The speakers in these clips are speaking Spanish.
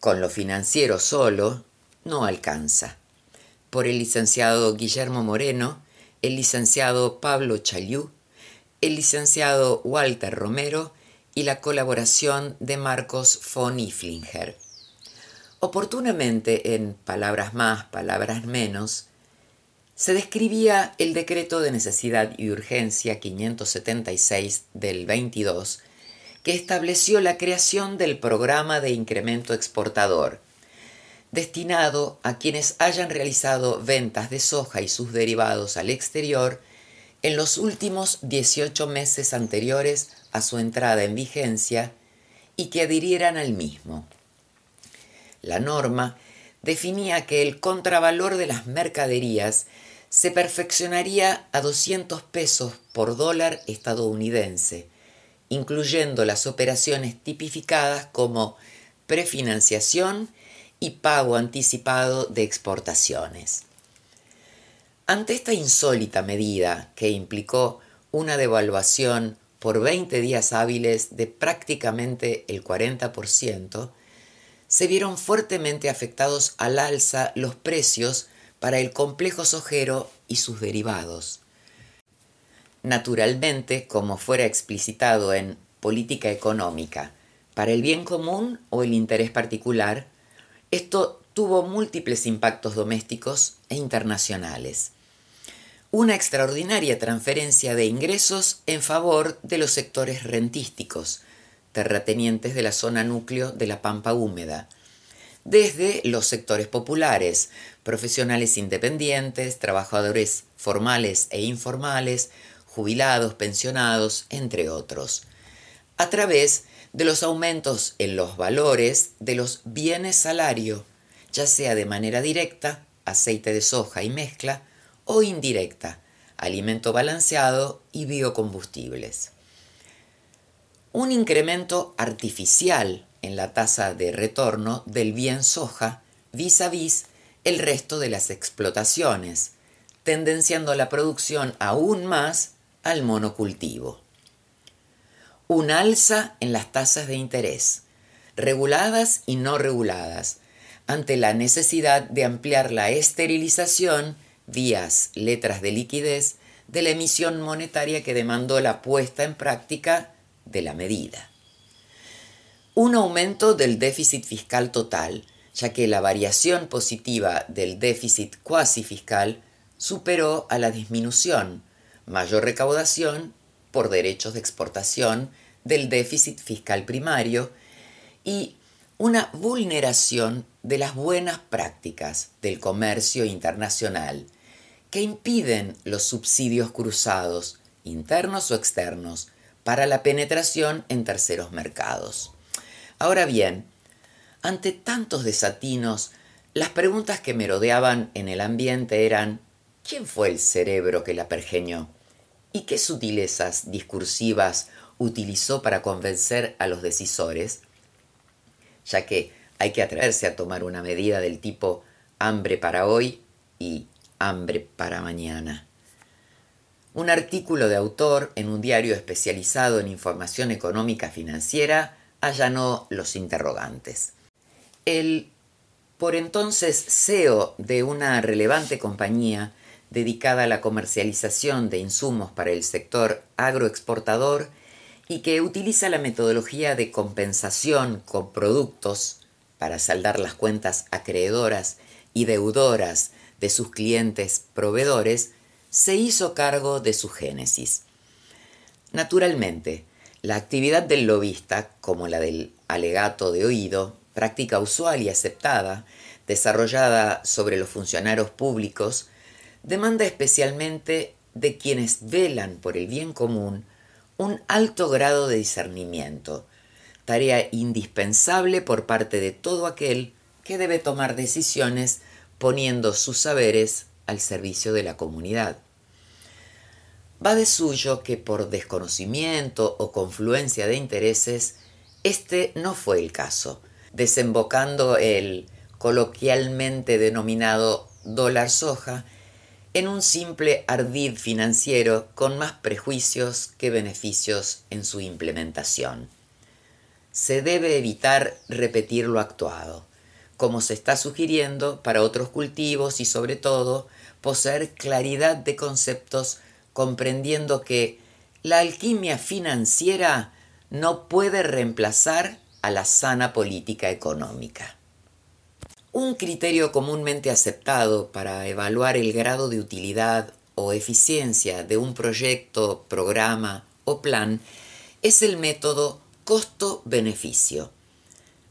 Con lo financiero solo no alcanza. Por el licenciado Guillermo Moreno, el licenciado Pablo Chaliú, el licenciado Walter Romero y la colaboración de Marcos von Iflinger. Oportunamente, en palabras más, palabras menos, se describía el decreto de necesidad y urgencia 576 del 22, que estableció la creación del programa de incremento exportador, destinado a quienes hayan realizado ventas de soja y sus derivados al exterior en los últimos 18 meses anteriores a su entrada en vigencia y que adhirieran al mismo. La norma definía que el contravalor de las mercaderías se perfeccionaría a 200 pesos por dólar estadounidense, incluyendo las operaciones tipificadas como prefinanciación y pago anticipado de exportaciones. Ante esta insólita medida que implicó una devaluación por 20 días hábiles de prácticamente el 40%, se vieron fuertemente afectados al alza los precios para el complejo sojero y sus derivados. Naturalmente, como fuera explicitado en política económica, para el bien común o el interés particular, esto tuvo múltiples impactos domésticos e internacionales. Una extraordinaria transferencia de ingresos en favor de los sectores rentísticos, terratenientes de la zona núcleo de la Pampa Húmeda, desde los sectores populares, profesionales independientes, trabajadores formales e informales, jubilados, pensionados, entre otros, a través de los aumentos en los valores de los bienes salario, ya sea de manera directa, aceite de soja y mezcla, o indirecta, alimento balanceado y biocombustibles. Un incremento artificial en la tasa de retorno del bien soja vis a vis el resto de las explotaciones, tendenciando la producción aún más al monocultivo. Un alza en las tasas de interés, reguladas y no reguladas, ante la necesidad de ampliar la esterilización vías letras de liquidez de la emisión monetaria que demandó la puesta en práctica de la medida. Un aumento del déficit fiscal total, ya que la variación positiva del déficit cuasi fiscal superó a la disminución, mayor recaudación por derechos de exportación del déficit fiscal primario y una vulneración de las buenas prácticas del comercio internacional que impiden los subsidios cruzados, internos o externos, para la penetración en terceros mercados. Ahora bien, ante tantos desatinos, las preguntas que merodeaban en el ambiente eran ¿quién fue el cerebro que la pergeñó? ¿Y qué sutilezas discursivas utilizó para convencer a los decisores? Ya que hay que atreverse a tomar una medida del tipo hambre para hoy y hambre para mañana. Un artículo de autor en un diario especializado en información económica financiera allanó los interrogantes. El por entonces CEO de una relevante compañía dedicada a la comercialización de insumos para el sector agroexportador y que utiliza la metodología de compensación con productos para saldar las cuentas acreedoras y deudoras de sus clientes proveedores, se hizo cargo de su génesis. Naturalmente, la actividad del lobista, como la del alegato de oído, práctica usual y aceptada, desarrollada sobre los funcionarios públicos, demanda especialmente de quienes velan por el bien común un alto grado de discernimiento, tarea indispensable por parte de todo aquel que debe tomar decisiones poniendo sus saberes al servicio de la comunidad. Va de suyo que por desconocimiento o confluencia de intereses, este no fue el caso, desembocando el coloquialmente denominado dólar soja en un simple ardid financiero con más prejuicios que beneficios en su implementación. Se debe evitar repetir lo actuado, como se está sugiriendo para otros cultivos y sobre todo poseer claridad de conceptos comprendiendo que la alquimia financiera no puede reemplazar a la sana política económica. Un criterio comúnmente aceptado para evaluar el grado de utilidad o eficiencia de un proyecto, programa o plan es el método costo-beneficio.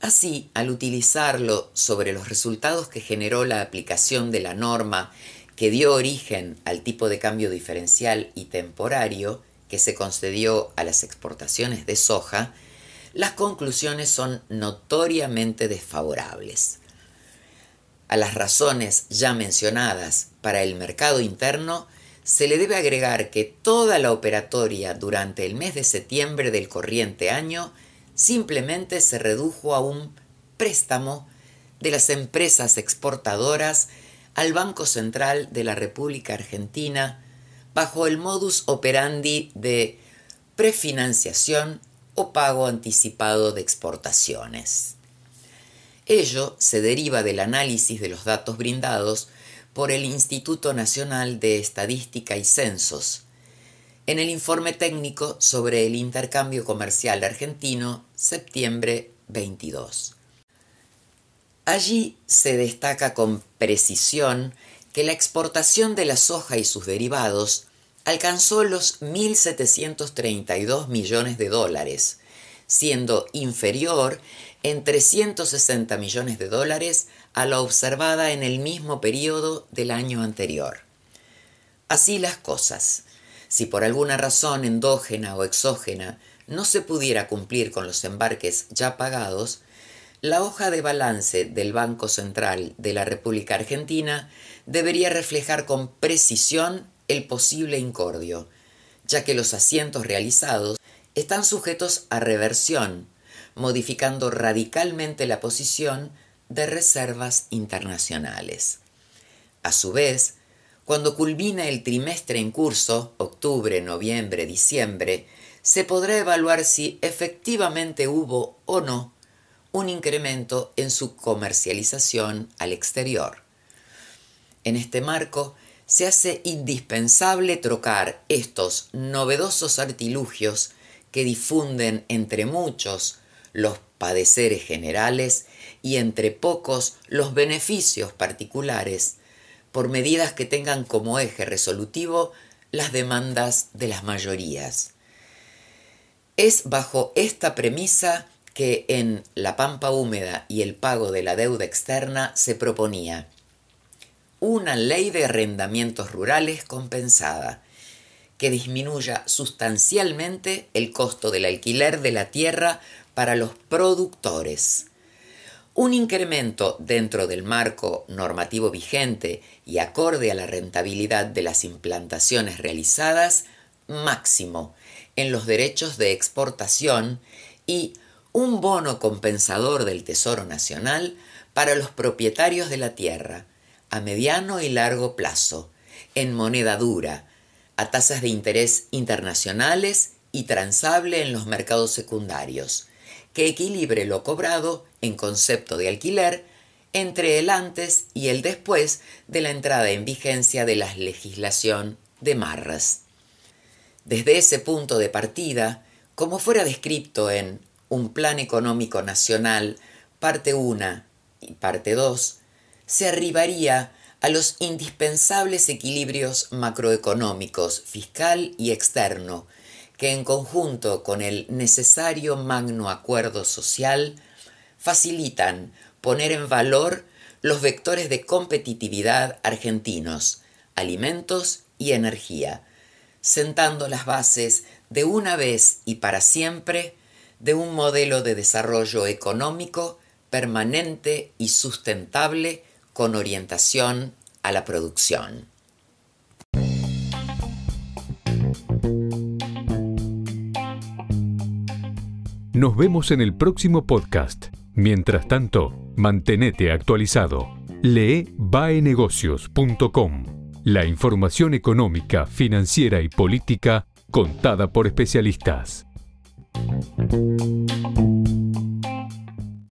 Así, al utilizarlo sobre los resultados que generó la aplicación de la norma que dio origen al tipo de cambio diferencial y temporario que se concedió a las exportaciones de soja, las conclusiones son notoriamente desfavorables. A las razones ya mencionadas para el mercado interno se le debe agregar que toda la operatoria durante el mes de septiembre del corriente año simplemente se redujo a un préstamo de las empresas exportadoras al Banco Central de la República Argentina bajo el modus operandi de prefinanciación o pago anticipado de exportaciones. Ello se deriva del análisis de los datos brindados por el Instituto Nacional de Estadística y Censos en el informe técnico sobre el intercambio comercial argentino septiembre 22. Allí se destaca con precisión que la exportación de la soja y sus derivados alcanzó los 1.732 millones de dólares, siendo inferior en 360 millones de dólares a la observada en el mismo periodo del año anterior. Así las cosas. Si por alguna razón endógena o exógena no se pudiera cumplir con los embarques ya pagados, la hoja de balance del Banco Central de la República Argentina debería reflejar con precisión el posible incordio, ya que los asientos realizados están sujetos a reversión, modificando radicalmente la posición de reservas internacionales. A su vez, cuando culmine el trimestre en curso, octubre, noviembre, diciembre, se podrá evaluar si efectivamente hubo o no un incremento en su comercialización al exterior. En este marco, se hace indispensable trocar estos novedosos artilugios que difunden entre muchos los padeceres generales y entre pocos los beneficios particulares por medidas que tengan como eje resolutivo las demandas de las mayorías. Es bajo esta premisa que en la pampa húmeda y el pago de la deuda externa se proponía una ley de arrendamientos rurales compensada, que disminuya sustancialmente el costo del alquiler de la tierra para los productores. Un incremento dentro del marco normativo vigente y acorde a la rentabilidad de las implantaciones realizadas máximo en los derechos de exportación y un bono compensador del Tesoro Nacional para los propietarios de la tierra a mediano y largo plazo, en moneda dura, a tasas de interés internacionales y transable en los mercados secundarios, que equilibre lo cobrado en concepto de alquiler entre el antes y el después de la entrada en vigencia de la legislación de Marras. Desde ese punto de partida, como fuera descrito en un plan económico nacional, parte 1 y parte 2, se arribaría a los indispensables equilibrios macroeconómicos, fiscal y externo, que en conjunto con el necesario magno acuerdo social facilitan poner en valor los vectores de competitividad argentinos, alimentos y energía, sentando las bases de una vez y para siempre de un modelo de desarrollo económico permanente y sustentable con orientación a la producción. Nos vemos en el próximo podcast. Mientras tanto, mantenete actualizado. Lee baenegocios.com. La información económica, financiera y política contada por especialistas.